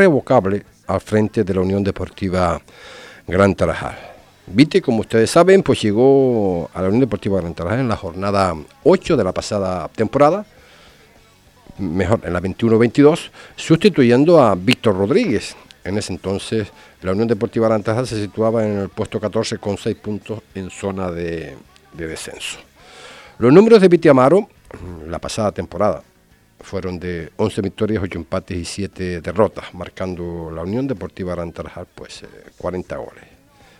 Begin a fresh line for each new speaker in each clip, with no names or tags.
revocable al frente de la Unión Deportiva Gran Tarajal. Vite, como ustedes saben, pues llegó a la Unión Deportiva Gran Tarajal en la jornada 8 de la pasada temporada, mejor, en la 21-22, sustituyendo a Víctor Rodríguez. En ese entonces, la Unión Deportiva Gran Tarajal se situaba en el puesto 14 con 6 puntos en zona de, de descenso. Los números de Vite Amaro, la pasada temporada, fueron de 11 victorias, 8 empates y 7 derrotas, marcando la Unión Deportiva Arantarajal pues 40 eh, goles.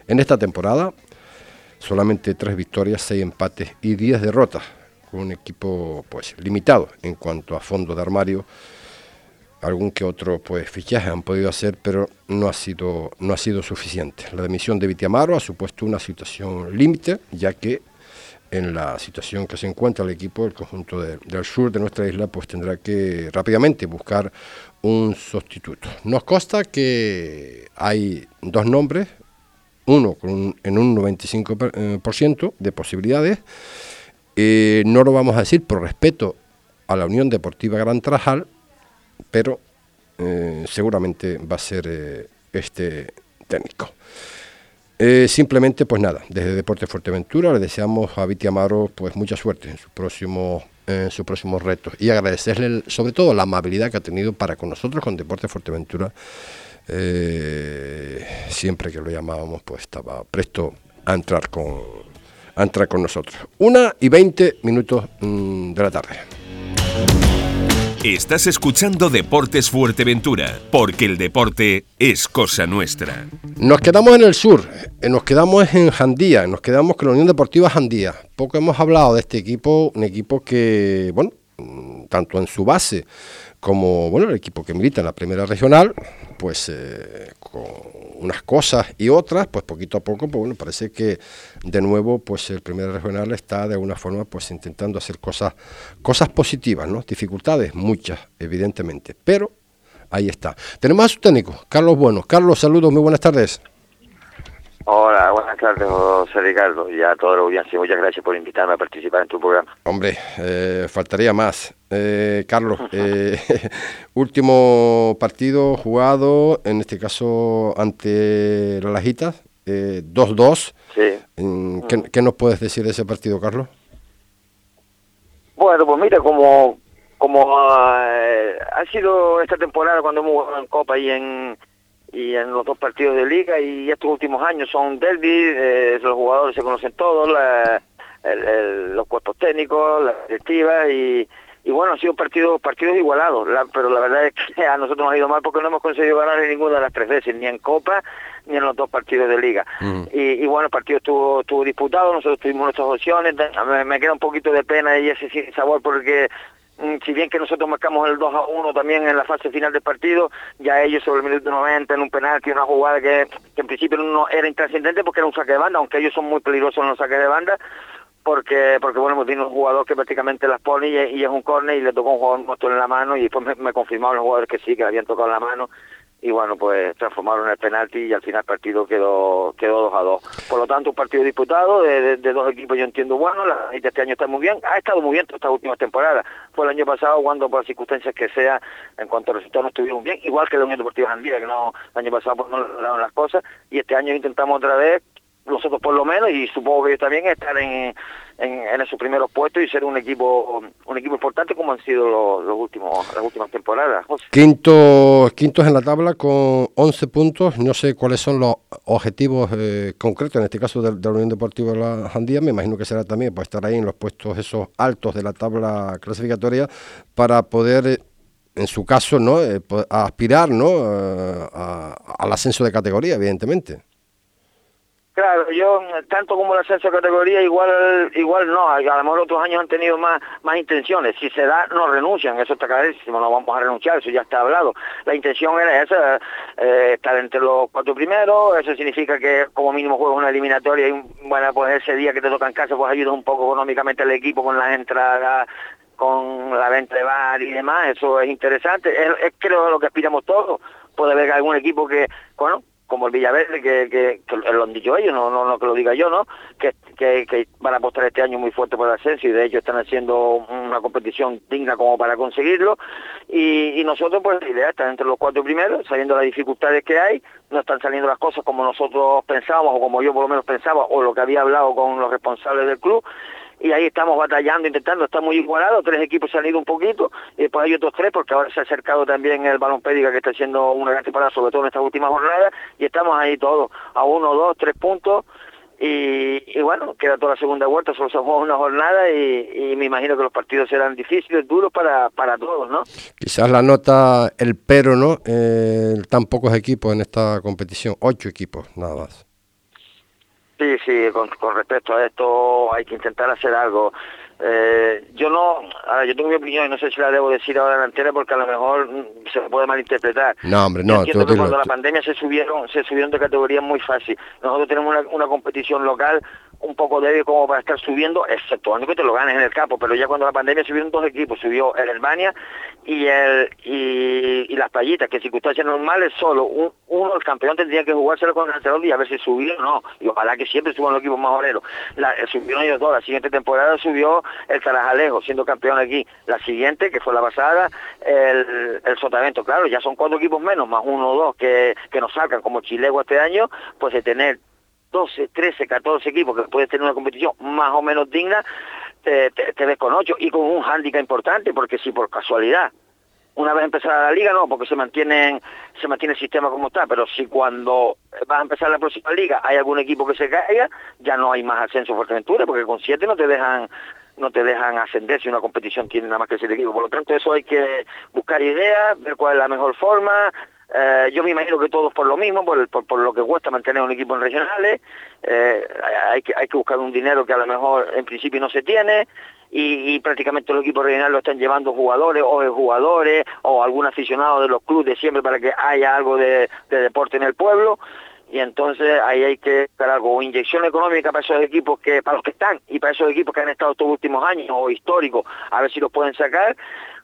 En esta temporada solamente 3 victorias, 6 empates y 10 derrotas, con un equipo pues limitado en cuanto a fondo de armario. Algún que otro pues fichaje han podido hacer, pero no ha sido no ha sido suficiente. La demisión de Vitiamaro ha supuesto una situación límite, ya que en la situación que se encuentra el equipo del conjunto del sur de nuestra isla, pues tendrá que rápidamente buscar un sustituto. Nos consta que hay dos nombres, uno con en un 95% eh, de posibilidades. Eh, no lo vamos a decir por respeto a la Unión Deportiva Gran Trajal, pero eh, seguramente va a ser este técnico. Eh, simplemente, pues nada, desde Deporte Fuerteventura le deseamos a Viti Amaro pues mucha suerte en en sus próximos retos y agradecerle sobre todo la amabilidad que ha tenido para con nosotros con Deporte Fuerteventura. Eh, siempre que lo llamábamos, pues estaba presto a entrar con, a entrar con nosotros. Una y veinte minutos mm, de la tarde.
Estás escuchando Deportes Fuerteventura, porque el deporte es cosa nuestra.
Nos quedamos en el sur, eh, nos quedamos en Jandía, nos quedamos con la Unión Deportiva Jandía. Poco hemos hablado de este equipo, un equipo que, bueno, mm, tanto en su base como bueno el equipo que milita en la primera regional, pues eh, con unas cosas y otras, pues poquito a poco, pues bueno, parece que de nuevo pues el primera regional está de alguna forma pues intentando hacer cosas, cosas positivas, ¿no? Dificultades, muchas, evidentemente, pero ahí está. Tenemos a su técnico, Carlos Bueno. Carlos, saludos, muy buenas tardes.
Hola, buenas tardes, José Ricardo, y a toda la audiencia. Muchas gracias por invitarme a participar en tu programa.
Hombre, eh, faltaría más. Eh, Carlos, eh, último partido jugado, en este caso ante la Lajitas, 2-2.
sí.
¿Qué, ¿Qué, nos puedes decir de ese partido, Carlos?
Bueno, pues mira, como, como ha sido esta temporada cuando hemos jugado en Copa y en y en los dos partidos de liga y estos últimos años son derby, eh, los jugadores se conocen todos, los cuerpos técnicos, las directivas y, y bueno, han sido partidos partidos igualados, pero la verdad es que a nosotros nos ha ido mal porque no hemos conseguido ganar en ninguna de las tres veces, ni en Copa ni en los dos partidos de liga. Mm. Y, y, bueno, el partido estuvo, estuvo disputado, nosotros tuvimos nuestras opciones, me, me queda un poquito de pena y ese sabor porque si bien que nosotros marcamos el 2 a 1 también en la fase final del partido, ya ellos sobre el minuto 90 en un penalti, una jugada que, en principio no era intrascendente porque era un saque de banda, aunque ellos son muy peligrosos en los saques de banda, porque porque bueno, hemos tenido un jugador que prácticamente las pone y, es un córner y le tocó un jugador en la mano y después me, me confirmaron los jugadores que sí, que le habían tocado la mano y bueno, pues transformaron el penalti y al final el partido quedó quedó 2 a 2. Por lo tanto, un partido disputado de, dos equipos, yo entiendo, bueno, la de este año está muy bien, ha estado muy bien estas últimas temporadas. Fue el año pasado cuando por circunstancias que sea, en cuanto a resultados no estuvieron bien, igual que la Unión Deportiva Andía, que no el año pasado pues, no lograron las cosas, y este año intentamos otra vez nosotros por lo menos y supongo que también estar en, en, esos primeros puestos y ser un equipo un equipo importante como han sido los, últimos las últimas temporadas.
Quinto, quintos en la tabla con 11 puntos, no sé cuáles son los objetivos eh, concretos, en este caso de, la Unión Deportiva de la Jandía, me imagino que será también para estar ahí en los puestos esos altos de la tabla clasificatoria para poder eh, en su caso, ¿no? Eh, aspirar, ¿no? al ascenso de categoría, evidentemente.
Claro, yo tanto como la ascenso categoría igual igual no, a lo mejor otros años han tenido más más intenciones, si se da no renuncian, eso está clarísimo, no vamos a renunciar, eso ya está hablado. La intención era esa, eh, estar entre los cuatro primeros, eso significa que como mínimo juegas una eliminatoria y bueno, pues ese día que te toca en casa pues ayudas un poco económicamente al equipo con las entradas con la venta de bar y demás, eso es interesante, es, es creo lo que aspiramos todos, puede haber algún equipo que, bueno, como el Villaverde, que, que, lo han dicho ellos, no, no, no que lo diga yo, ¿no? Que, que, van a apostar este año muy fuerte por el ascenso y de hecho están haciendo una competición digna como para conseguirlo. Y, y nosotros, pues la idea está entre los cuatro primeros, sabiendo las dificultades que hay, no están saliendo las cosas como nosotros pensábamos o como yo por lo menos pensaba o lo que había hablado con los responsables del club y ahí estamos batallando, intentando, está muy igualado, tres equipos se han ido un poquito, y después hay otros tres, porque ahora se ha acercado también el balón pédica que está haciendo una gran temporada, sobre todo en esta última jornada, y estamos ahí todos, a uno, dos, tres puntos, y, bueno, queda toda la segunda vuelta, solo se juega una jornada y, me imagino que los partidos serán difíciles, duros para, para todos, ¿no?
Quizás la nota el pero, ¿no? Eh, tan pocos equipos en esta competición, ocho equipos nada más.
Sí, sí, con, respecto a esto hay que intentar hacer algo. Eh, yo no, yo tengo mi opinión y no sé si la debo decir ahora delantera porque a lo mejor mm, se puede malinterpretar.
No, hombre, no.
Yo que cuando la pandemia se subieron, se subieron de categoría muy fácil. Nosotros tenemos una, una competición local un poco débil como para estar subiendo, exceptuando que te lo ganes en el campo, pero ya cuando la pandemia subieron dos equipos, subió el Albania y el y, las Payitas, que en circunstancias normales solo uno, el campeón tendría que jugárselo con el y a ver si subió o no, y ojalá que siempre suban los equipos más oreros. La, eh, subieron ellos dos, la siguiente temporada subió el Tarajalejo, siendo campeón aquí, la siguiente, que fue la pasada, el, el Sotavento, claro, ya son cuatro equipos menos, más uno o dos que, que nos sacan como Chilego este año, pues de tener 12, 13, 14 equipos que puedes tener una competición más o menos digna, te, ves con 8 y con un hándicap importante, porque si por casualidad una vez empezada la liga, no, porque se mantienen, se mantiene el sistema como está, pero si cuando vas a empezar la próxima liga hay algún equipo que se caiga, ya no hay más ascenso Fuerteventura, porque con 7 no te dejan no te dejan ascender si una competición tiene nada más que 7 equipos. Por lo tanto, eso hay que buscar ideas, ver cuál es la mejor forma, eh, yo me imagino que todos por lo mismo, por, por, lo que cuesta mantener un equipo en regionales, eh, hay, que, hay que buscar un dinero que a lo mejor en principio no se tiene y, prácticamente los equipos regionales lo están llevando jugadores o jugadores o algún aficionado de los clubes de siempre para que haya algo de, deporte en el pueblo. Y entonces ahí hay que dar algo, inyección económica para esos equipos que, para los que están y para esos equipos que han estado estos últimos años o históricos, a ver si los pueden sacar,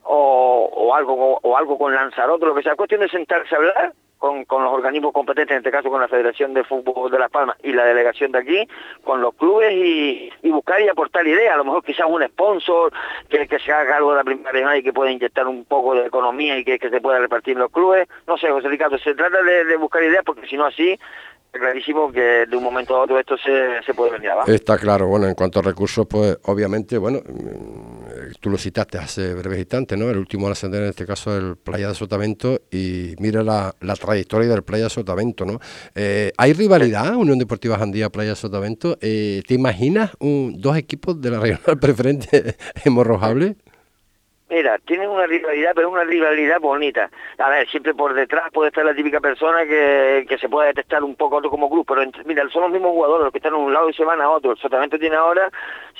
o, algo o algo con Lanzarote, lo que sea. Cuestión de sentarse a hablar con, con, los organismos competentes, en este caso con la Federación de Fútbol de Las Palmas y la delegación de aquí, con los clubes y, buscar y aportar ideas, a lo mejor quizás un sponsor que, que se haga algo de la primera y que pueda inyectar un poco de economía y que, se pueda repartir los clubes. No sé, José Ricardo, se trata de, buscar ideas porque si no así clarísimo que de un momento a otro esto se, se puede venir abajo.
Está claro, bueno, en cuanto a recursos, pues obviamente, bueno, tú lo citaste hace breves instantes, ¿no? El último al ascender en este caso el Playa de Sotavento y mira la, la trayectoria del Playa de Sotavento, ¿no? Eh, ¿Hay rivalidad, Unión Deportiva Jandía, Playa de Sotavento? Eh, ¿Te imaginas un, dos equipos de la regional preferente hemorrojable?
Mira, tienen una rivalidad, pero una rivalidad bonita. A ver, siempre por detrás puede estar la típica persona que, que se puede detectar un poco otro como grupo, pero mira, son los mismos jugadores los que están a un lado y se van a otro. El Sotavento tiene ahora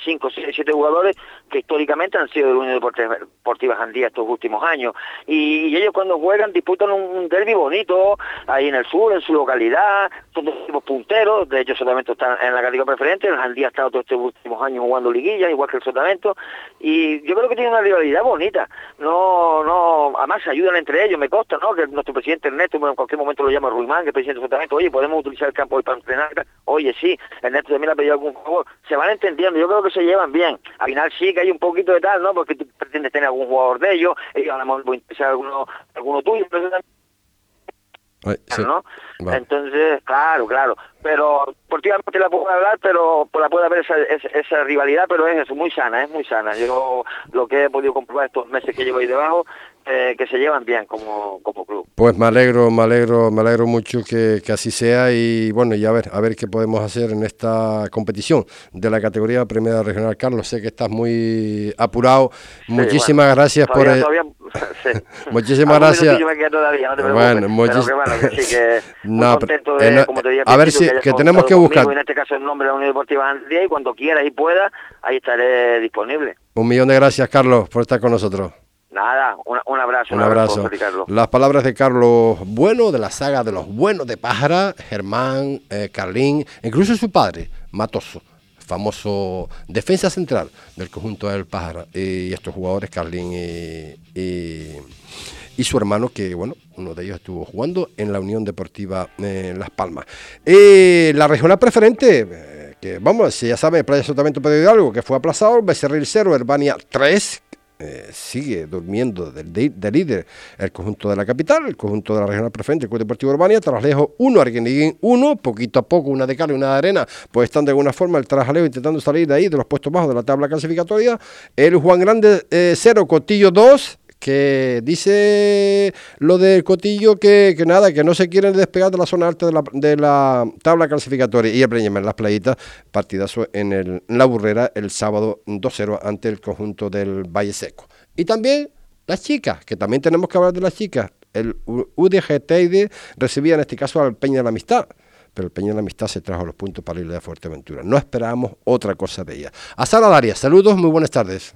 5, 6, 7 jugadores que históricamente han sido de Unión Deportiva Jandía estos últimos años. Y, ellos cuando juegan disputan un, derby bonito, ahí en el sur, en su localidad, son dos equipos punteros, de hecho Sotavento está en la categoría preferente, el Jandía ha estado todos estos últimos años jugando liguillas, igual que el Sotavento, y yo creo que tiene una rivalidad bonita. No, no, además se ayudan entre ellos, me consta, ¿no? Que nuestro presidente Ernesto, en cualquier momento lo llama Ruimán, que es presidente Sotavento, oye, podemos utilizar el campo hoy para entrenar, oye, sí, Ernesto también le ha pedido algún favor, se van entendiendo, yo creo que se llevan bien. Al final sí que hay un poquito de tal, ¿no? Porque tú pretendes tener algún jugador de ellos, ellos a lo mejor alguno, alguno tuyo, pero ¿no? Entonces, claro, claro. Pero deportivamente la puedo hablar, pero la puede haber esa, esa, rivalidad, pero es eso, muy sana, es muy sana. Yo lo que he podido comprobar estos meses que llevo ahí debajo eh, que se llevan bien como, como club.
Pues me alegro, me alegro, me alegro mucho que, así sea y bueno, y a ver, a ver qué podemos hacer en esta competición de la categoría Primera Regional. Carlos, sé que estás muy apurado. Muchísimas gracias por el... muchísimas gracias.
bueno,
no, a ver si que tenemos que buscar.
En este caso el nombre de la Unión Deportiva Andía y cuando quieras y puedas, ahí estaré disponible.
Un millón de gracias, Carlos, por estar con nosotros.
Nada, un, abrazo.
Un, abrazo. Las palabras de Carlos Bueno, de la saga de los buenos de Pájara, Germán, eh, Carlín, incluso su padre, Matoso, famoso defensa central del conjunto del Pájara. Y estos jugadores, Carlín y, y su hermano, que bueno, uno de ellos estuvo jugando en la Unión Deportiva eh, Las Palmas. Eh, la regional preferente, eh, que vamos, si ya saben, Playa Sotavento pedido algo, que fue aplazado, Becerril 0, Herbania 3, eh, sigue durmiendo del, de, líder el conjunto de la capital, el conjunto de la regional preferente, el Club Deportivo Urbania, Traslejo 1, Arguiniguín 1, poquito a poco, una de cal y una de arena, pues están de alguna forma el Traslejo intentando salir de ahí, de los puestos bajos de la tabla clasificatoria, el Juan Grande 0, eh, Cotillo 2, que dice lo del Cotillo que, que, nada, que no se quieren despegar de la zona alta de la, de la tabla clasificatoria y el en las playitas, partidazo en, el, la burrera el sábado 2-0 ante el conjunto del Valle Seco. Y también las chicas, que también tenemos que hablar de las chicas. El UDG recibía en este caso al Peña de la Amistad pero el Peña de la Amistad se trajo los puntos para ir de Fuerteventura. No esperábamos otra cosa de ella. A Sara Daria, saludos, muy buenas tardes.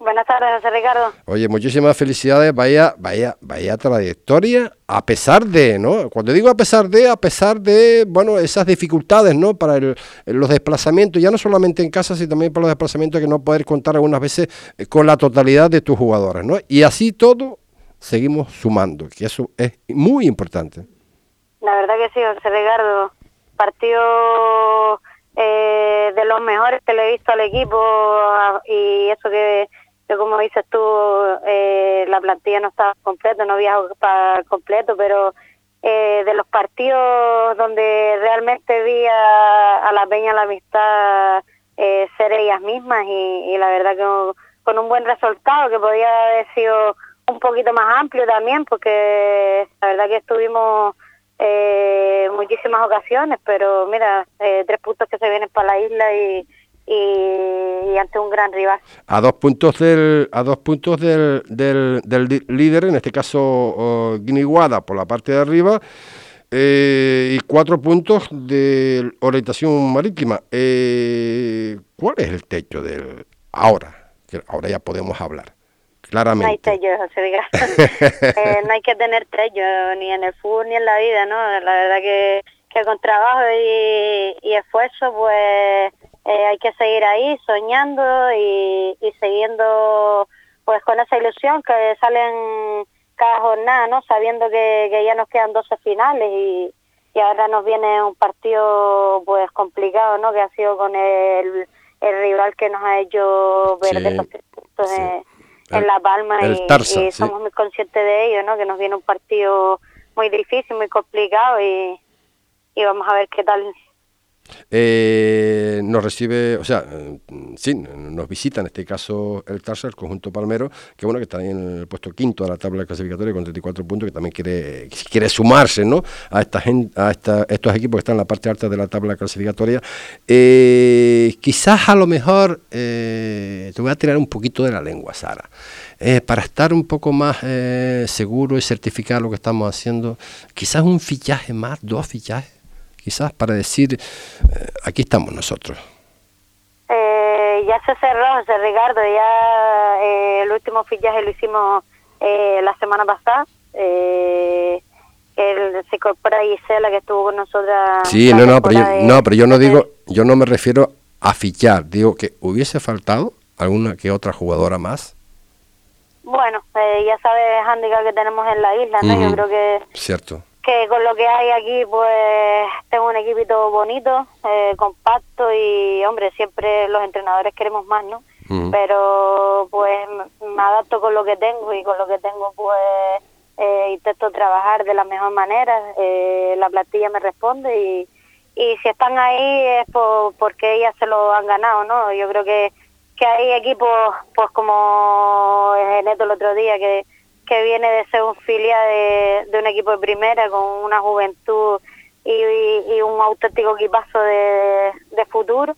Buenas tardes, José Ricardo.
Oye, muchísimas felicidades, vaya, vaya, vaya trayectoria, a pesar de, ¿no? Cuando digo a pesar de, a pesar de, bueno, esas dificultades, ¿no? Para los desplazamientos, ya no solamente en casa, sino también para los desplazamientos que no poder contar algunas veces eh, con la totalidad de tus jugadores, ¿no? Y así todo, seguimos sumando, que eso es muy importante.
La verdad que sí, José Ricardo. Partido eh, de los mejores que le he visto al equipo ah, y eso que como dices tú, eh, la plantilla no estaba completa, no había para completo, pero eh, de los partidos donde realmente vi a, la Peña la amistad eh, ser ellas mismas y, la verdad que con un buen resultado que podía haber sido un poquito más amplio también porque la verdad que estuvimos eh, muchísimas ocasiones pero mira tres puntos que se vienen para la isla y y, ante un gran rival.
A dos puntos del, a dos puntos del, del, líder, en este caso Guiniguada por la parte de arriba, eh, y cuatro puntos de orientación marítima. Eh, ¿Cuál es el techo del ahora? Que ahora ya podemos hablar. Claramente. No hay
techo, José eh, no hay que tener techo ni en el fútbol ni en la vida, ¿no? La verdad que, que con trabajo y, y esfuerzo, pues eh, hay que seguir ahí soñando y, y siguiendo pues con esa ilusión que salen cada jornada, ¿no? Sabiendo que, que ya nos quedan 12 finales y, y ahora nos viene un partido pues complicado, ¿no? Que ha sido con el, el rival que nos ha hecho puntos en, La Palma y, y, somos muy conscientes de ello, ¿no? Que nos viene un partido muy difícil, muy complicado y, y vamos a ver qué tal
eh, nos recibe, o sea, mm, sí, nos visita en este caso el Tarsa, el conjunto palmero, que bueno, que está en el puesto quinto de la tabla clasificatoria con 34 puntos, que también quiere, quiere sumarse ¿no? a, esta a esta, estos equipos que están en la parte alta de la tabla clasificatoria. Eh, quizás a lo mejor, eh, te voy a tirar un poquito de la lengua, Sara. para estar un poco más seguro y certificar lo que estamos haciendo, quizás un fichaje más, dos fichajes quizás para decir, eh, aquí estamos nosotros?
Eh, ya se cerró, José Ricardo, ya eh, el último fichaje lo hicimos la semana pasada. el, se incorpora Gisela que estuvo con nosotros.
Sí, no, no, pero yo, no, pero yo no digo, yo no me refiero a fichar, digo que hubiese faltado alguna que otra jugadora más.
Bueno, ya sabes handicap que tenemos en la isla, ¿no? Yo creo que...
Cierto
que con lo que hay aquí pues tengo un equipito bonito, eh, compacto y hombre, siempre los entrenadores queremos más, ¿no? Pero pues me adapto con lo que tengo y con lo que tengo pues eh, intento trabajar de la mejor manera, eh, la plantilla me responde y, y si están ahí es por, porque ellas se lo han ganado, ¿no? Yo creo que, que hay equipos pues como Neto el otro día que que viene de ser un filial de, un equipo de primera con una juventud y, un auténtico equipazo de, futuro.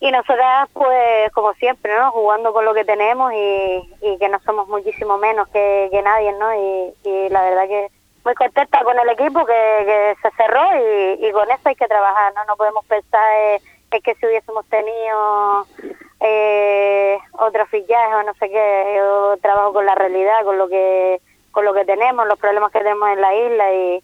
Y nosotras, pues, como siempre, ¿no? Jugando con lo que tenemos y, que no somos muchísimo menos que, nadie, ¿no? Y, la verdad que muy contenta con el equipo que, se cerró y, con eso hay que trabajar, ¿no? No podemos pensar eh, es que si hubiésemos tenido eh, otro fichaje o no sé qué, yo trabajo con la realidad, con lo que con lo que tenemos, los problemas que tenemos en la isla y,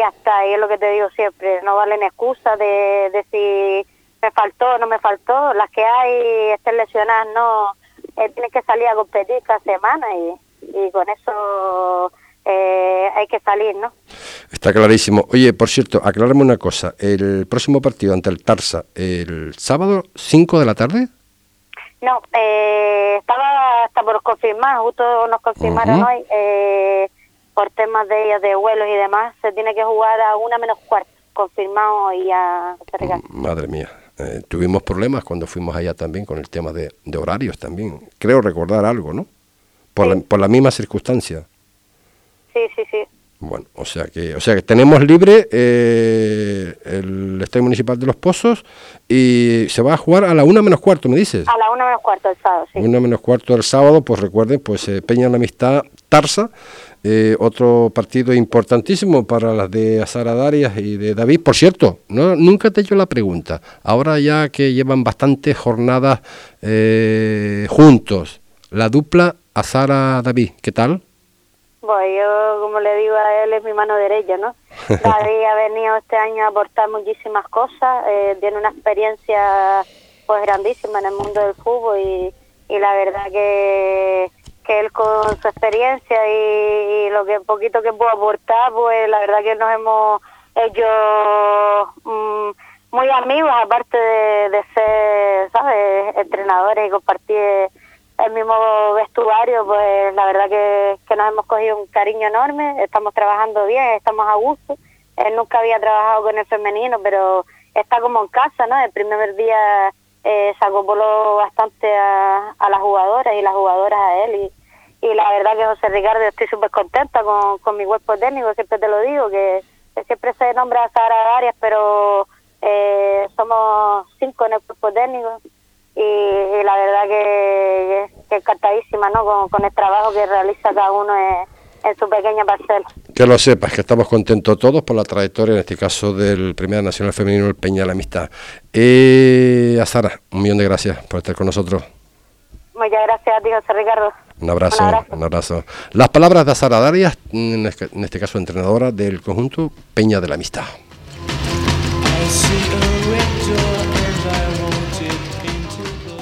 hasta y es lo que te digo siempre, no valen excusas de, de si me faltó o no me faltó, las que hay estén lesionadas no, eh, tienes que salir a competir cada semana y, y con eso eh, hay que salir, ¿no?
Está clarísimo. Oye, por cierto, aclararme una cosa. El próximo partido ante el Tarsa, el sábado 5 de la tarde.
No, eh, estaba hasta por confirmar, justo nos confirmaron hoy, eh, por temas de de vuelos y demás, se tiene que jugar a una menos cuarto, confirmado y a
Madre mía. Eh, tuvimos problemas cuando fuimos allá también con el tema de, horarios también. Creo recordar algo, ¿no? Por, la, por la misma circunstancia.
Sí, sí, sí.
Bueno, o sea que, o sea que tenemos libre eh, el Estadio Municipal de Los Pozos y se va a jugar a la una menos cuarto, me dices.
A la una menos cuarto el sábado, sí.
Una menos cuarto el sábado, pues recuerden, pues eh, Peña la Amistad Tarsa, eh, otro partido importantísimo para las de Azara Darias y de David. Por cierto, no, nunca te he hecho la pregunta. Ahora ya que llevan bastantes jornadas juntos, la dupla Azara David, ¿qué tal?
Pues yo, como le digo a él, es mi mano derecha, ¿no? David ha venido este año a aportar muchísimas cosas, eh, tiene una experiencia pues grandísima en el mundo del fútbol y, y la verdad que, que él con su experiencia y, lo que poquito que puedo aportar, pues la verdad que nos hemos hecho mm, muy amigos, aparte de, de ser, ¿sabes?, entrenadores y compartir el mismo vestuario, pues la verdad que, que nos hemos cogido un cariño enorme, estamos trabajando bien, estamos a gusto. Él nunca había trabajado con el femenino, pero está como en casa, ¿no? El primer día eh, se acopló bastante a, a las jugadoras y las jugadoras a él. Y, y la verdad que José Ricardo estoy súper contenta con, con mi cuerpo técnico, siempre te lo digo, que, siempre se nombra a Sara Arias, pero eh, somos cinco en el cuerpo técnico y, la verdad que, que, encantadísima ¿no? Con, el trabajo que realiza cada uno en, su pequeña parcela.
Que lo sepas, que estamos contentos todos por la trayectoria, en este caso del Primera Nacional Femenino, el Peña de la Amistad. Eh, a Sara, un millón de gracias por estar con nosotros.
Muchas gracias a ti, José Ricardo.
Un abrazo, un abrazo. Las palabras de Sara Darias, en este, en este caso entrenadora del conjunto Peña de la Amistad.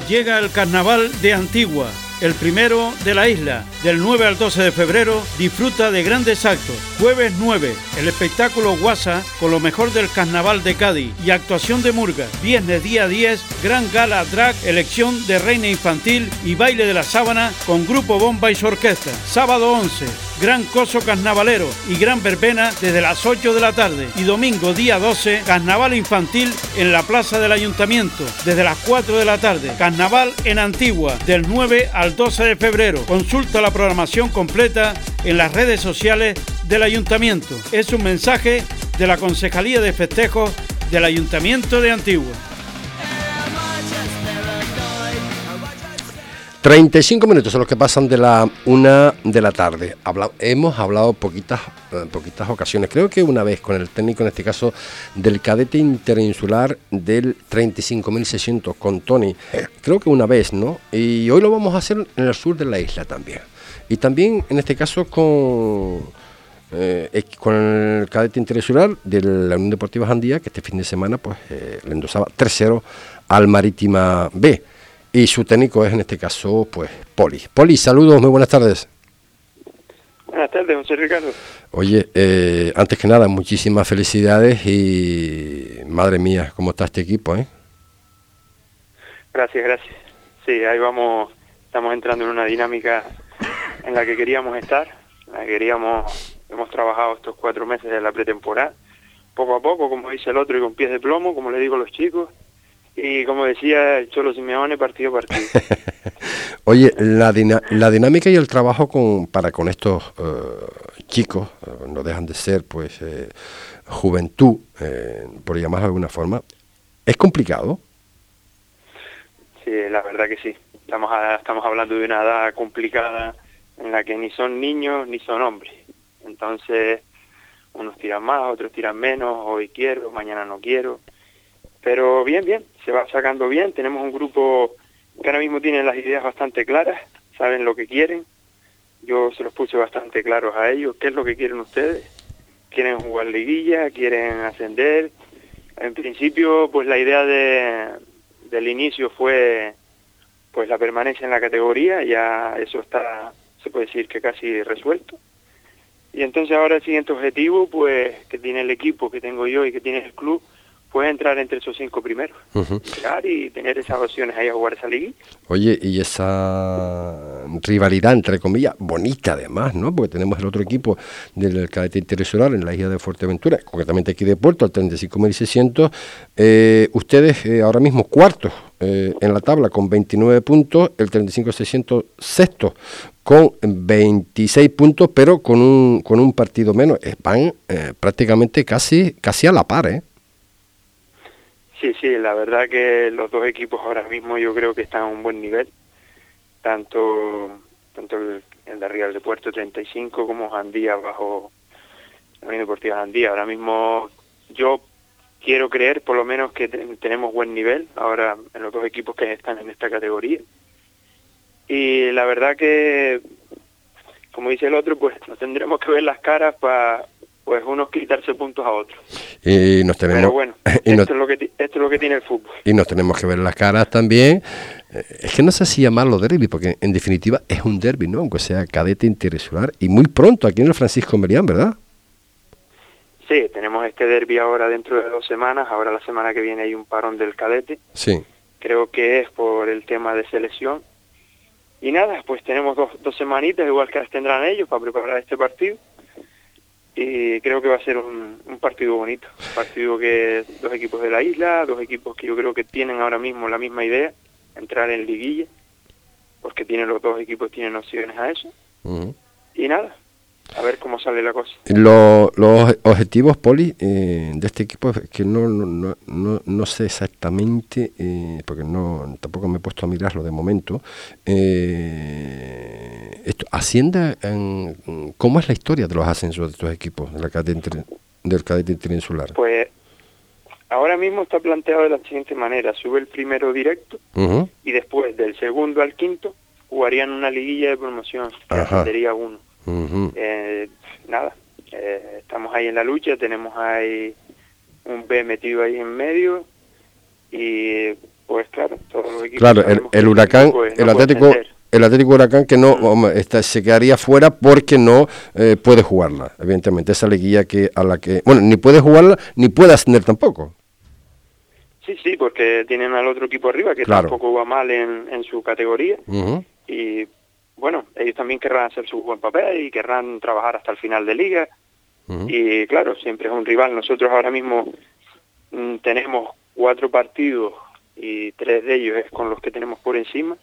Llega el carnaval de Antigua, el primero de la isla. Del 9 al 12 de febrero disfruta de grandes actos. Jueves 9, el espectáculo Guasa con lo mejor del carnaval de Cádiz y actuación de Murga. Viernes día 10, gran gala drag, elección de reina infantil y baile de la sábana con grupo bomba y su orquesta. Sábado 11, gran coso carnavalero y gran verbena desde las 8 de la tarde. Y domingo día 12, carnaval infantil en la plaza del ayuntamiento desde las 4 de la tarde. Carnaval en Antigua del 9 al 12 de febrero. Consulta la programación completa en las redes sociales del ayuntamiento. Es un mensaje de la Concejalía de Festejos del Ayuntamiento de Antigua.
35 minutos son los que pasan de la una de la tarde. hemos hablado poquitas, eh, poquitas ocasiones, creo que una vez con el técnico, en este caso del cadete interinsular del 35.600 con Tony, creo que una vez, ¿no? Y hoy lo vamos a hacer en el sur de la isla también. Y también en este caso con, eh, con el cadete interinsular de la Unión Deportiva Jandía, que este fin de semana pues eh, le endosaba 3-0 al Marítima B y su técnico es en este caso, pues, Poli. Poli, saludos, muy buenas tardes.
Buenas tardes, José Ricardo.
Oye, eh, antes que nada, muchísimas felicidades y madre mía, ¿cómo está este equipo? Eh?
Gracias, gracias. Sí, ahí vamos, estamos entrando en una dinámica en la que queríamos estar, la que queríamos, hemos trabajado estos cuatro meses de la pretemporada, poco a poco, como dice el otro, y con pies de plomo, como le digo a los chicos, y como decía el Cholo Simeone, partido a partido.
Oye, la, la dinámica y el trabajo con, para con estos eh, chicos, eh, no dejan de ser pues eh, juventud, por llamar de alguna forma, ¿es complicado?
Sí, la verdad que sí. Estamos, estamos hablando de una edad complicada en la que ni son niños ni son hombres. Entonces, unos tiran más, otros tiran menos, hoy quiero, mañana no quiero. Pero bien, bien, se va sacando bien. Tenemos un grupo que ahora mismo tiene las ideas bastante claras, saben lo que quieren. Yo se los puse bastante claros a ellos. ¿Qué es lo que quieren ustedes? ¿Quieren jugar liguilla? ¿Quieren ascender? En principio, pues la idea de, del inicio fue pues la permanencia en la categoría. Ya eso está, se puede decir que casi resuelto. Y entonces ahora el siguiente objetivo, pues, que tiene el equipo, que tengo yo y que tiene el club, puede entrar entre esos cinco primeros. y tener esas opciones ahí a jugar esa liga.
Oye, y esa rivalidad, entre comillas, bonita además, ¿no? Porque tenemos el otro equipo del cadete internacional en la isla de Fuerteventura, concretamente aquí de Puerto, al 35.600. Eh, ustedes eh, ahora mismo cuartos eh, en la tabla con 29 puntos, el 35.600 sexto con 26 puntos, pero con un, con un partido menos. Van prácticamente casi, casi a la par, ¿eh?
Sí, sí, la verdad que los dos equipos ahora mismo yo creo que están a un buen nivel, tanto tanto el, de Real de Puerto 35 como Jandía bajo la Unión Deportiva Jandía. Ahora mismo yo quiero creer por lo menos que tenemos buen nivel ahora en los dos equipos que están en esta categoría. Y la verdad que, como dice el otro, pues nos tendremos que ver las caras para pues unos quitarse puntos a otros.
Y nos tenemos,
Pero bueno, esto, es lo que, esto es lo que tiene el fútbol.
Y nos tenemos que ver las caras también. Eh, es que no sé si llamarlo derby, porque en definitiva es un derby, ¿no? Aunque sea cadete interesular y muy pronto aquí en el Francisco Merián, ¿verdad?
Sí, tenemos este derby ahora dentro de dos semanas. Ahora la semana que viene hay un parón del cadete.
Sí.
Creo que es por el tema de selección. Y nada, pues tenemos dos, dos semanitas, igual que las tendrán ellos, para preparar este partido y creo que va a ser un, partido bonito, un partido que dos equipos de la isla, dos equipos que yo creo que tienen ahora mismo la misma idea, entrar en liguilla, porque tienen los dos equipos tienen opciones a eso. Y nada, a ver cómo sale la cosa.
los objetivos, Poli, eh, de este equipo, que no, no, no, no sé exactamente, eh, porque no tampoco me he puesto a mirarlo de momento. Eh, esto, Hacienda, en, ¿cómo es la historia de los ascensos de estos equipos de la cadete, del cadete interinsular?
Pues ahora mismo está planteado de la siguiente manera: sube el primero directo y después del segundo al quinto jugarían una liguilla de promoción, que sería uno. Eh, nada, eh, estamos ahí en la lucha, tenemos ahí un B metido ahí en medio y pues claro, todos los equipos...
Claro, el, huracán, el Atlético... El Atlético Huracán que no se quedaría fuera porque no eh, puede jugarla, evidentemente, esa liguilla que a la que, bueno, ni puede jugarla ni puede ascender tampoco.
Sí, sí, porque tienen al otro equipo arriba que tampoco va mal en, en su categoría. Y bueno, ellos también querrán hacer su buen papel y querrán trabajar hasta el final de liga. Y claro, siempre es un rival. Nosotros ahora mismo mm, tenemos cuatro partidos y tres de ellos es con los que tenemos por encima.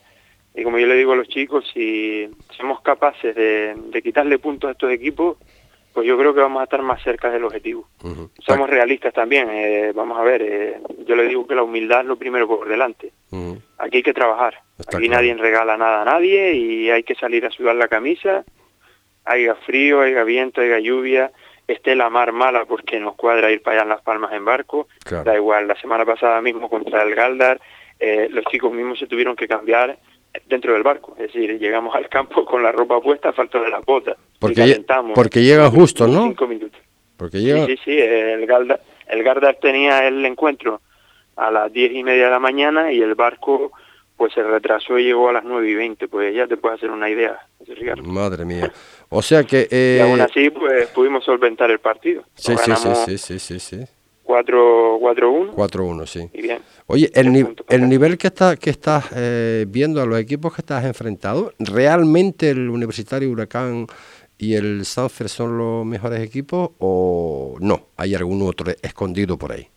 Y como yo le digo a los chicos, si somos capaces de, de quitarle puntos a estos equipos, pues yo creo que vamos a estar más cerca del objetivo. Somos realistas también, eh, vamos a ver, eh, yo le digo que la humildad es lo primero por delante. Aquí hay que trabajar, aquí nadie regala nada a nadie y hay que salir a sudar la camisa, haya frío, haya viento, haya lluvia, esté la mar mala porque nos cuadra ir para allá en Las Palmas en barco, da igual, la semana pasada mismo contra el Galdar, eh, los chicos mismos se tuvieron que cambiar dentro del barco, es decir, llegamos al campo con la ropa puesta a falta de las botas.
Porque, porque llega justo, ¿no?
Cinco minutos.
Porque llega...
Sí, sí, el Galdar, el Galdar tenía el encuentro a las diez y media de la mañana y el barco pues se retrasó y llegó a las nueve y veinte, pues ya te puedes hacer una idea,
Madre mía. O sea que... Eh...
Y aún así, pues pudimos solventar el partido.
Sí, sí, sí, sí, sí, sí.
4-1.
4-1, sí.
Y bien.
Oye, el, el nivel que, está, que estás eh, viendo a los equipos que estás enfrentado, ¿realmente el Universitario Huracán y el Sanfer son los mejores equipos o no? ¿Hay algún otro escondido por ahí?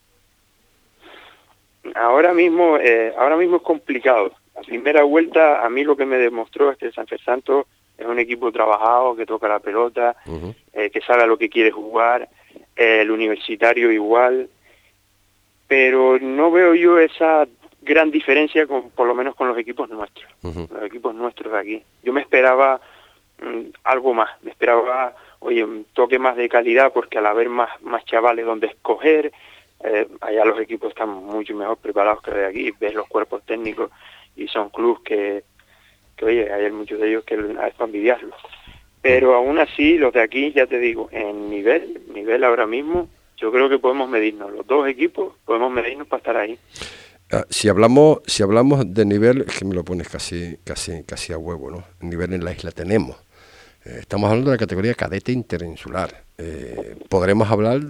Ahora mismo, eh, ahora mismo es complicado. La primera vuelta a mí lo que me demostró es que el Sanfer Santos es un equipo trabajado, que toca la pelota, eh, que sabe a lo que quiere jugar, el universitario igual, pero no veo yo esa gran diferencia con, por lo menos con los equipos nuestros, los equipos nuestros de aquí. Yo me esperaba mm, algo más, me esperaba, oye, un toque más de calidad porque al haber más, más chavales donde escoger, eh, allá los equipos están mucho mejor preparados que de aquí, ves los cuerpos técnicos y son clubes que, oye, hay muchos de ellos que es para envidiarlos. Pero aún así, los de aquí, ya te digo, en nivel, nivel ahora mismo, yo creo que podemos medirnos. Los dos equipos podemos medirnos para estar ahí.
Ah, si hablamos, si hablamos de nivel, es que me lo pones casi, casi, casi a huevo, ¿no? El nivel en la isla tenemos. Eh, estamos hablando de la categoría cadete interinsular. Eh, podremos hablar,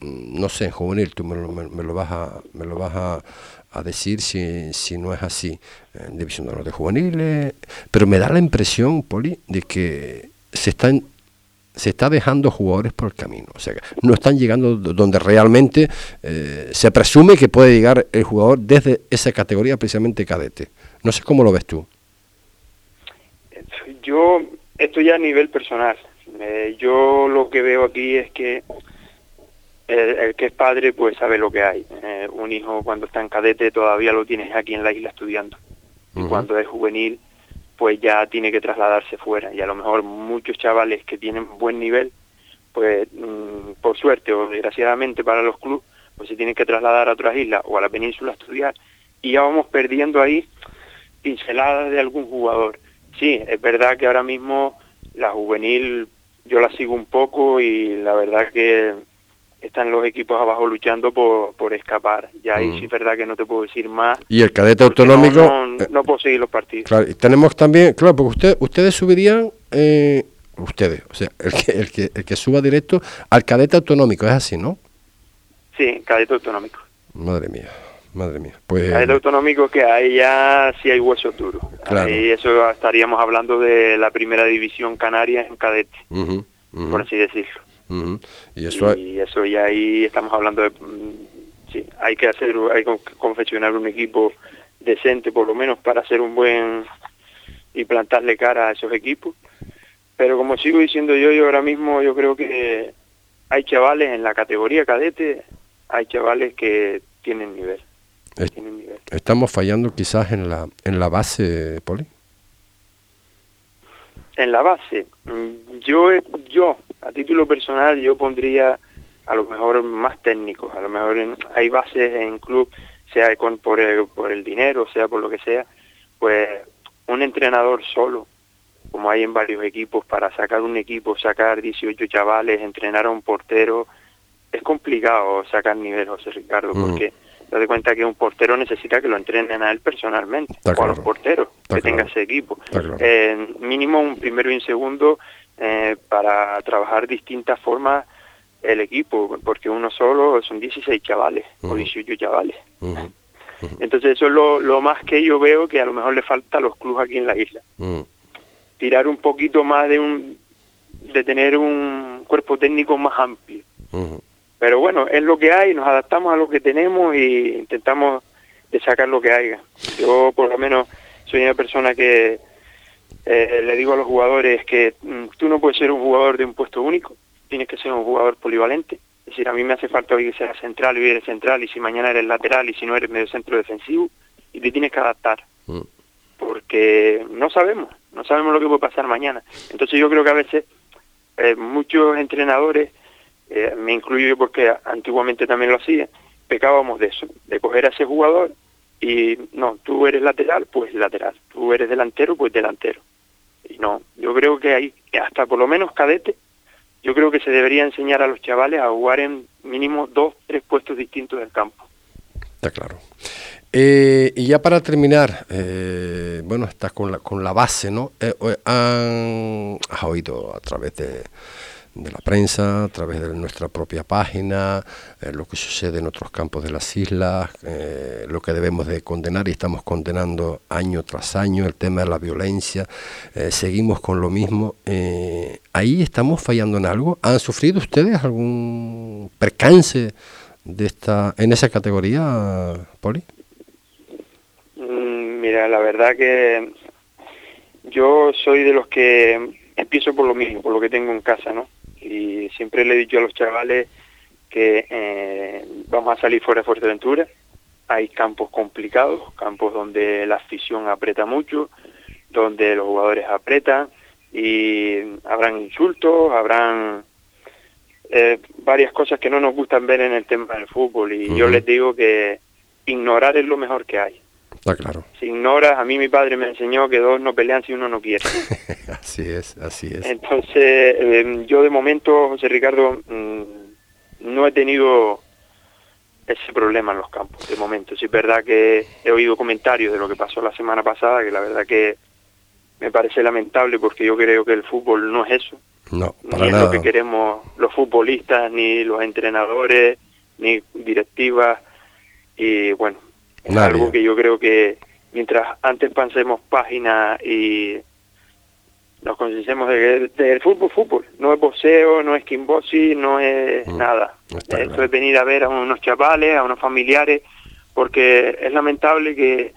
no sé, en juvenil, tú me lo, vas a, me lo vas a, decir si, si, no es así, en División de Honor de Juveniles, pero me da la impresión, Poli, de que se están se está dejando jugadores por el camino. O sea, no están llegando donde realmente eh, se presume que puede llegar el jugador desde esa categoría, precisamente cadete. No sé cómo lo ves tú.
Yo, esto ya a nivel personal. Eh, yo lo que veo aquí es que el, que es padre pues sabe lo que hay. Eh, un hijo cuando está en cadete todavía lo tienes aquí en la isla estudiando. Y cuando es juvenil pues ya tiene que trasladarse fuera. Y a lo mejor muchos chavales que tienen buen nivel, pues mm, por suerte o desgraciadamente para los clubes, pues se tienen que trasladar a otras islas o a la península a estudiar. Y ya vamos perdiendo ahí pinceladas de algún jugador. Sí, es verdad que ahora mismo la juvenil yo la sigo un poco y la verdad que están los equipos abajo luchando por, por escapar. Ya ahí mm. sí es verdad que no te puedo decir más.
Y el cadete autonómico...
No, puedo seguir los partidos.
Claro, y tenemos también, claro, porque usted, ustedes subirían, eh, ustedes, o sea, el que, el, que, el que suba directo al cadete autonómico, es así, ¿no?
Sí, cadete autonómico.
Madre mía. Madre mía. Pues...
Cadete autonómico que ahí ya sí hay huesos duros. Claro. Ahí eso estaríamos hablando de la primera división canaria en cadete, por así decirlo
y, eso
y eso ya ahí estamos hablando de mm, sí, hay que hacer hay que confeccionar un equipo decente por lo menos para hacer un buen y plantarle cara a esos equipos. Pero como sigo diciendo yo yo ahora mismo yo creo que hay chavales en la categoría cadete hay chavales que tienen nivel, tienen nivel.
estamos fallando quizás en la en la base poli.
En la base mm, yo yo a título personal yo pondría a lo mejor más técnicos, a lo mejor hay bases en club, sea con, por, el, por el dinero, sea por lo que sea, pues un entrenador solo, como hay en varios equipos, para sacar un equipo, sacar 18 chavales, entrenar a un portero, es complicado sacar nivel, José Ricardo, mm. porque te das cuenta que un portero necesita que lo entrenen a él personalmente, o a los porteros, que tenga ese equipo. Eh, mínimo un primero y un segundo eh, para trabajar distintas formas el equipo, porque uno solo son 16 chavales o 18 chavales. Entonces eso es lo, lo, más que yo veo que a lo mejor le falta a los clubes aquí en la isla. Tirar un poquito más de un de tener un cuerpo técnico más amplio. Pero bueno, es lo que hay, nos adaptamos a lo que tenemos y intentamos de sacar lo que haya. Yo por lo menos soy una persona que eh, le digo a los jugadores que mm, tú no puedes ser un jugador de un puesto único, tienes que ser un jugador polivalente. Es decir, a mí me hace falta hoy que seas central y hoy eres central, y si mañana eres lateral y si no eres medio centro defensivo, y te tienes que adaptar. Mm. Porque no sabemos, no sabemos lo que puede pasar mañana. Entonces yo creo que a veces eh, muchos entrenadores, eh, me incluyo yo porque antiguamente también lo hacía, pecábamos de eso, de coger a ese jugador y no, tú eres lateral, pues lateral, tú eres delantero, pues delantero. Creo que hay, hasta por lo menos cadete, yo creo que se debería enseñar a los chavales a jugar en mínimo dos, tres puestos distintos del campo.
Está claro. Eh, y ya para terminar, eh, bueno, estás con la, con la base, ¿no? Eh, has oído a través de, de la prensa, a través de nuestra propia página, eh, lo que sucede en otros campos de las islas, eh, lo que debemos de condenar y estamos condenando año tras año, el tema de la violencia, eh, seguimos con lo mismo. ¿Ahí estamos fallando en algo? ¿Han sufrido ustedes algún percance de esta, en esa categoría, Poli?
Mm, mira, la verdad que yo soy de los que empiezo por lo mismo, por lo que tengo en casa, ¿no? Y siempre le he dicho a los chavales que eh, vamos a salir fuera de Fuerteventura. Hay campos complicados, campos donde la afición aprieta mucho, donde los jugadores apretan y habrán insultos, habrán eh, varias cosas que no nos gustan ver en el tema del fútbol y yo les digo que ignorar es lo mejor que hay.
Está claro.
A mí mi padre me enseñó que dos no pelean si uno no quiere.
así es, así es.
Entonces, em, yo de momento, José Ricardo, mm, no he tenido ese problema en los campos, de momento. Sí es verdad que he oído comentarios de lo que pasó la semana pasada, que la verdad que me parece lamentable porque yo creo que el fútbol no es eso.
No,
para ni es lo que queremos los futbolistas, ni los entrenadores, ni directivas. Y bueno, es algo que yo creo que mientras antes pasemos página y nos concienciemos de que el fútbol, fútbol, no es boxeo, no es kickboxing, no es mm, nada. Eso es venir a ver a unos chavales, a unos familiares, porque es lamentable que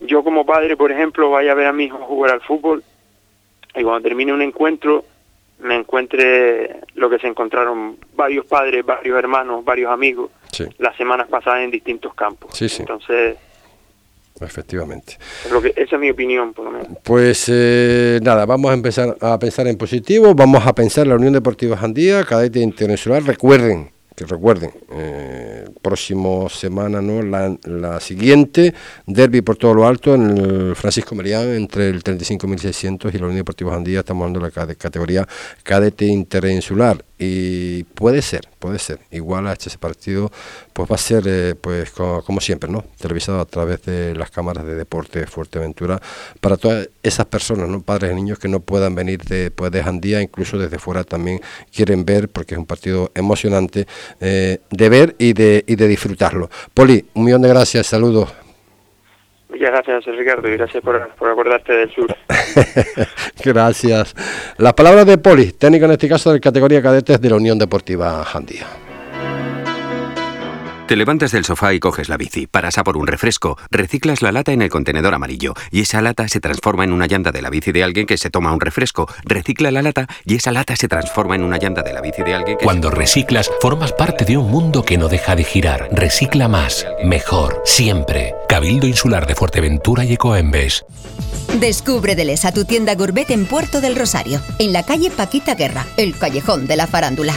yo como padre, por ejemplo, vaya a ver a mi hijo jugar al fútbol y cuando termine un encuentro me encuentre lo que se encontraron varios padres, varios hermanos, varios amigos las semanas pasadas en distintos campos. Entonces,
efectivamente.
Lo que, esa es mi opinión, por lo menos.
Pues eh, nada, vamos a empezar a pensar en positivo, vamos a pensar en la Unión Deportiva Jandía, cadete internacional. Recuerden que recuerden, eh, próximo semana, ¿no? La, la, siguiente, derby por todo lo alto en el Francisco Merián, entre el 35.600 y la Unión Deportiva Jandía, estamos hablando de la categoría cadete interinsular y puede ser, puede ser. Igual a este partido pues va a ser eh, pues como, siempre, ¿no? Televisado a través de las cámaras de deporte de Fuerteventura para todas esas personas, ¿no? Padres y niños que no puedan venir de, pues, de Jandía, incluso desde fuera también quieren ver porque es un partido emocionante eh, de ver y de, y de disfrutarlo. Poli, un millón de gracias, saludos.
Muchas gracias, Ricardo, y gracias por, por acordarte del sur.
gracias. Las palabras de Poli, técnico en este caso de categoría cadetes de la Unión Deportiva Jandía.
Te levantas del sofá y coges la bici, paras a por un refresco, reciclas la lata en el contenedor amarillo y esa lata se transforma en una llanta de la bici de alguien que se toma un refresco, recicla la lata y esa lata se transforma en una llanta de la bici de alguien que...
Cuando reciclas, formas parte de un mundo que no deja de girar. Recicla más, mejor, siempre. Cabildo Insular de Fuerteventura y Ecoembes.
Descubre Delesa tu tienda Gourmet en Puerto del Rosario, en la calle Paquita Guerra, el callejón de la farándula.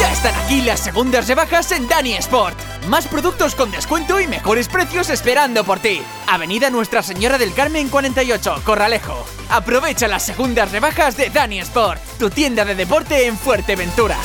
Ya están aquí las segundas rebajas en Dani Sport. Más productos con descuento y mejores precios esperando por ti. Avenida Nuestra Señora del Carmen 48, Corralejo. Aprovecha las segundas rebajas de Dani Sport, tu tienda de deporte en Fuerteventura.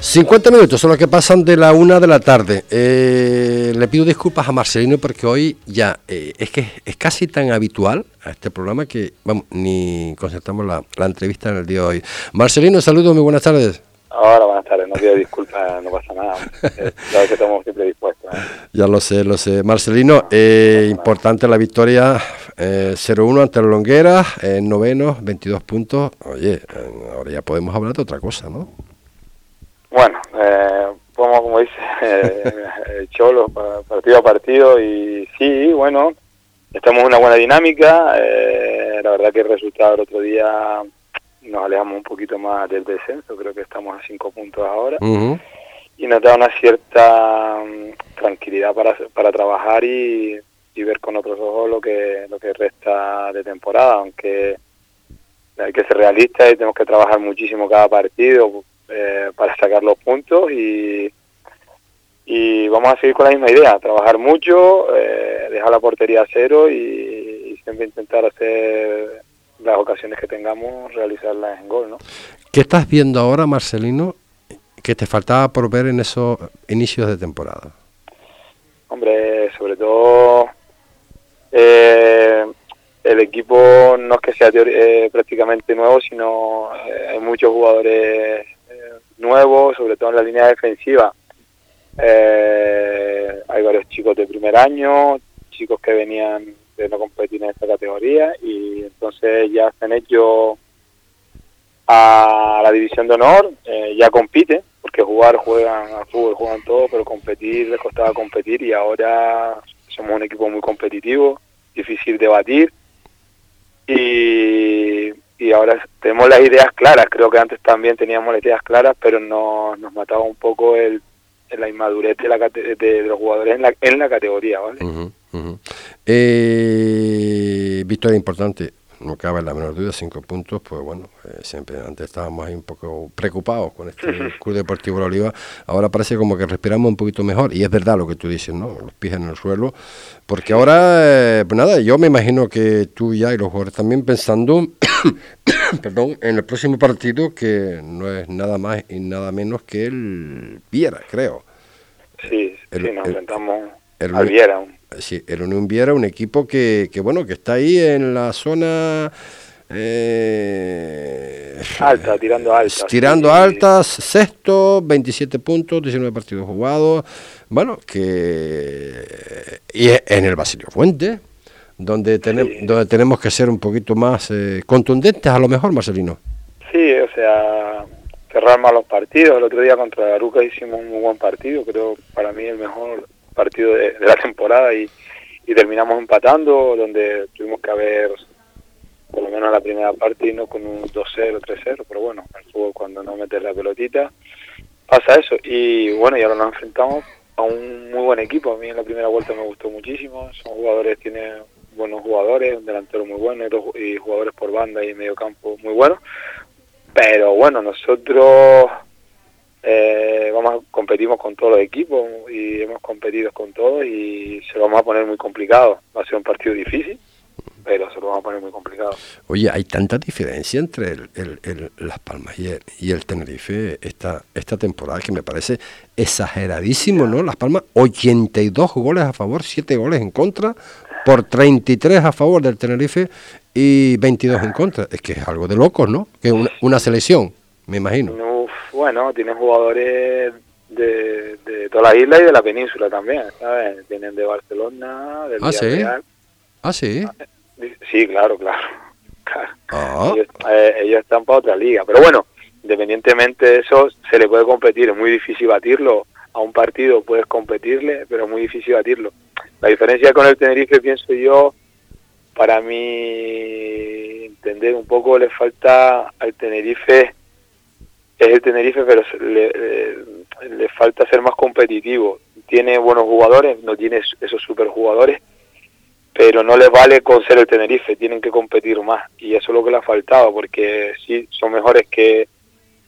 50 minutos son los que pasan de la una de la tarde. Eh, le pido disculpas a Marcelino porque hoy ya eh, es que es casi tan habitual a este programa que vamos, ni concertamos la, entrevista en el día de hoy. Marcelino, saludos, muy buenas tardes.
Hola, buenas tardes, no pido disculpas, no pasa nada. Ya que estamos siempre dispuestos. ¿eh?
Ya lo sé, lo sé. Marcelino, importante la victoria 0-1 ante la Longuera, en noveno, 22 puntos. Oye, ahora ya podemos hablar de otra cosa, ¿no?
Bueno, eh, como, como dice eh, Cholo, partido a partido y sí, bueno, estamos en una buena dinámica. Eh, la verdad que el resultado del otro día nos alejamos un poquito más del descenso, creo que estamos a cinco puntos ahora. Y nos da una cierta mm, tranquilidad para, para trabajar y, y ver con otros ojos lo que, lo que resta de temporada, aunque hay que ser realistas y tenemos que trabajar muchísimo cada partido eh, para sacar los puntos y, y vamos a seguir con la misma idea, trabajar mucho, eh, dejar la portería a cero y, siempre intentar hacer las ocasiones que tengamos, realizarlas en gol. ¿no?
¿Qué estás viendo ahora, Marcelino, que te faltaba por ver en esos inicios de temporada?
Hombre, sobre todo eh, el equipo no es que sea prácticamente nuevo, sino hay muchos jugadores nuevo, sobre todo en la línea defensiva. Eh, hay varios chicos de primer año, chicos que venían de no competir en esta categoría y entonces ya se han hecho a la división de honor, eh, ya compite, porque jugar juegan a fútbol, juegan todo, pero competir les costaba competir y ahora somos un equipo muy competitivo, difícil de batir y y ahora tenemos las ideas claras. Creo que antes también teníamos las ideas claras, pero no, nos mataba un poco el, en la inmadurez de, la, de, los jugadores en la, en la categoría, ¿vale?
Eh, victoria importante no cabe la menor duda, cinco puntos, pues bueno, eh, siempre antes estábamos ahí un poco preocupados con este Club Deportivo La Oliva, ahora parece como que respiramos un poquito mejor, y es verdad lo que tú dices, ¿no? Los pies en el suelo, porque ahora, eh, pues nada, yo me imagino que tú ya y los jugadores también pensando, perdón, en el próximo partido, que no es nada más y nada menos que el Viera, creo.
Sí, sí, nos enfrentamos al Viera,
sí, el Unión Viera, un equipo que, que, bueno, que está ahí en la zona...
Eh, alta, tirando altas.
Tirando altas, sexto, 27 puntos, 19 partidos jugados. Bueno, que. Y en el Basilio Fuente, donde, tenemos donde tenemos que ser un poquito más eh, contundentes, a lo mejor, Marcelino.
Sí, o sea, cerrar más los partidos. El otro día contra Garuca hicimos un muy buen partido, creo para mí el mejor partido de, la temporada y, terminamos empatando, donde tuvimos que haber por lo menos la primera parte y no con un 2-0, 3-0, pero bueno, el fútbol cuando no metes la pelotita pasa eso. Y bueno, y ahora nos enfrentamos a un muy buen equipo. A mí en la primera vuelta me gustó muchísimo. Son jugadores, tiene buenos jugadores, un delantero muy bueno y jugadores por banda y medio campo muy buenos. Pero bueno, nosotros eh, vamos a, competimos con todos los equipos y hemos competido con todos y se lo vamos a poner muy complicado. Va a ser un partido difícil, pero se lo vamos a poner muy complicado.
Oye, hay tanta diferencia entre el, Las Palmas y el, y el Tenerife esta, esta temporada que me parece exageradísimo, ¿no? Las Palmas, 82 goles a favor, 7 goles en contra, por 33 a favor del Tenerife y 22 en contra. Es que es algo de locos, ¿no? Que una, una selección, me imagino
bueno, tienen jugadores de, de toda la isla y de la península también, ¿sabes? Tienen de Barcelona, del
¿Ah, sí? ¿Ah, sí?
Sí, claro, claro. Ah. Eh, ellos, están para otra liga. Pero bueno, independientemente de eso, se le puede competir. Es muy difícil batirlo. A un partido puedes competirle, pero es muy difícil batirlo. La diferencia con el Tenerife, pienso yo, para mí entender un poco, le falta al Tenerife es el Tenerife, pero le, le, falta ser más competitivo. Tiene buenos jugadores, no tiene esos super jugadores, pero no le vale con ser el Tenerife, tienen que competir más. Y eso es lo que le ha faltado, porque sí, son mejores que,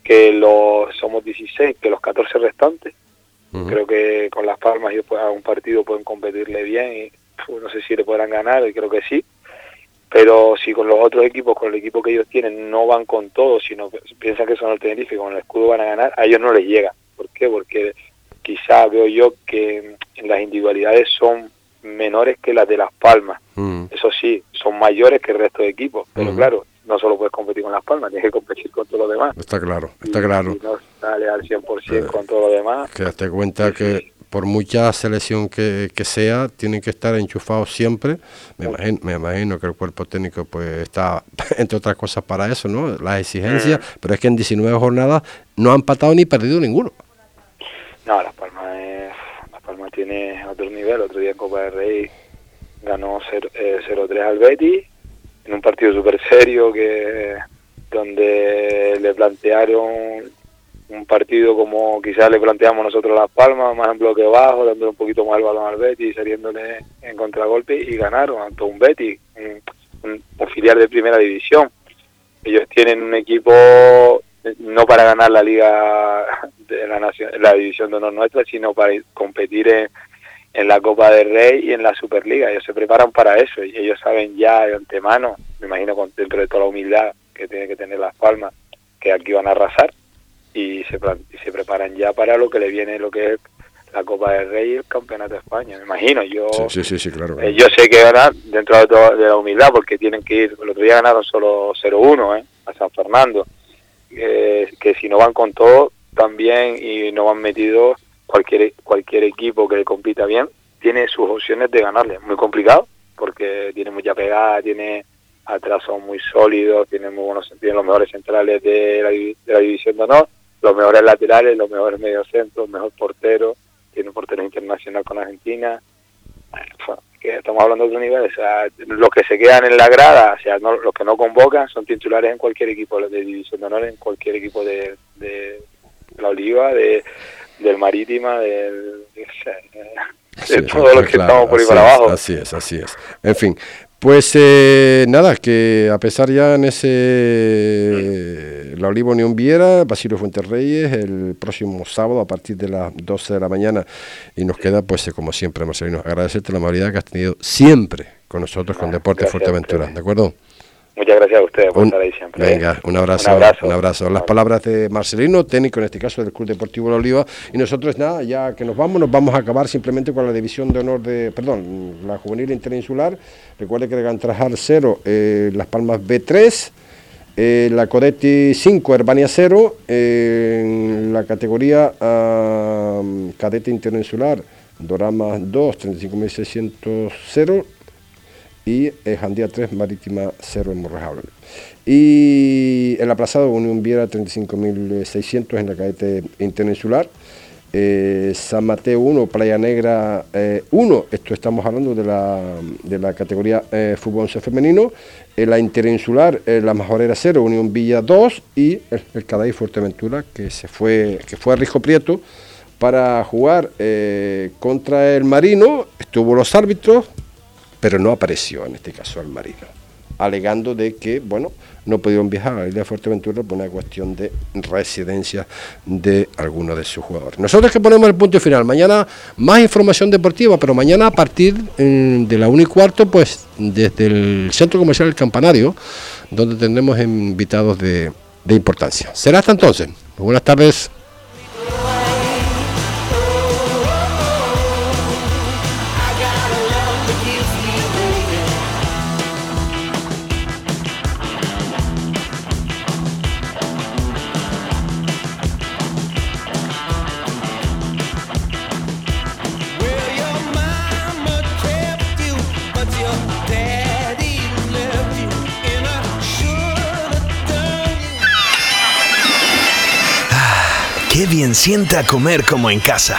que los, somos 16, que los 14 restantes. Creo que con Las Palmas y después a un partido pueden competirle bien y no sé si le podrán ganar, y creo que sí pero si con los otros equipos, con el equipo que ellos tienen, no van con todo, sino que piensan que son el Tenerife y con el escudo van a ganar, a ellos no les llega. ¿Por qué? Porque quizá veo yo que en las individualidades son menores que las de Las Palmas. Mm. Eso sí, son mayores que el resto de equipos, pero mm. claro, no solo puedes competir con Las Palmas, tienes que competir con todo lo demás.
Está claro, está claro.
Y no sale al 100% eh, con todo lo demás.
Que te cuenta que por mucha selección que, sea, tienen que estar enchufados siempre. Me imagino, me imagino que el cuerpo técnico pues está, entre otras cosas, para eso, ¿no? Las exigencias, mm. pero es que en 19 jornadas no han patado ni perdido ninguno.
No, Las Palmas, es, Las Palmas tiene otro nivel. Otro día en Copa del Rey ganó 0-3 eh, al Betis, en un partido súper serio que donde le plantearon un partido como quizás le planteamos nosotros Las Palmas, más en bloque bajo, dándole un poquito más el balón al Betis, saliéndole en contragolpe y ganaron ante un Betis, un, filial de primera división. Ellos tienen un equipo no para ganar la liga de la nación, la división de honor nuestra, sino para competir en, en la Copa del Rey y en la Superliga. Ellos se preparan para eso y ellos saben ya de antemano, me imagino con, dentro de toda la humildad que tiene que tener Las Palmas, que aquí van a arrasar y se, se preparan ya para lo que le viene, lo que es la Copa del Rey y el Campeonato de España, me imagino. Yo,
sí, sí, sí, claro,
eh, yo sé que ganar dentro de, todo, de, la humildad, porque tienen que ir, el otro día ganaron solo 0-1 ¿eh? a San Fernando, eh, que si no van con todo también y no van metidos, cualquier, cualquier equipo que le compita bien, tiene sus opciones de ganarle. Muy complicado, porque tiene mucha pegada, tiene atrás son muy sólidos, tiene muy buenos, tienen los mejores centrales de la, de la división de honor los mejores laterales, los mejores mediocentros, mejor portero, tiene un portero internacional con Argentina. que estamos hablando de otro nivel, o sea, los que se quedan en la grada, o sea, los que no convocan son titulares en cualquier equipo de división de honor, en cualquier equipo de, de la Oliva, de, del Marítima, del, de, todo lo que estamos por ahí para abajo.
Así es, así es. En fin, pues eh, nada, que a pesar ya en ese la Oliva Unión Viera, Basilio Fuentes Reyes, el próximo sábado a partir de las 12 de la mañana y nos queda pues como siempre Marcelino, agradecerte la amabilidad que has tenido siempre con nosotros con Deportes Fuerteventura, ¿de acuerdo?
Muchas gracias a ustedes por estar ahí siempre.
Venga, un abrazo, un abrazo. Las palabras de Marcelino, técnico en este caso del Club Deportivo La Oliva. Y nosotros, nada, ya que nos vamos, nos vamos a acabar simplemente con la división de honor de, perdón, la juvenil interinsular. Recuerde que de Gantrajar 0, eh, Las Palmas B3. Eh, la Codetti 5, Herbania 0, en la categoría uh, cadete interinsular, Dorama 2, 35.600 0, y eh, Jandía 3, Marítima 0 en Morrejable. Y el aplazado Unión Viera 35.600 en la cadete interinsular. Eh, San Mateo 1, Playa Negra 1, eh, esto estamos hablando de la, de la categoría eh, fútbol 11 femenino, la interinsular, la Majorera 0, Unión Villa 2 y el, el Fuerteventura que se fue, que fue a Rijo Prieto para jugar contra el Marino, estuvo los árbitros, pero no apareció en este caso al marino, alegando de que, bueno, no pudieron viajar a la isla de Fuerteventura por una cuestión de residencia de algunos de sus jugadores. Nosotros que ponemos el punto final, mañana más información deportiva, pero mañana a partir mm, de la 1 y cuarto, pues desde el Centro Comercial del Campanario, donde tendremos invitados de, de importancia. Será hasta entonces. Buenas tardes.
Bien sienta comer como en casa.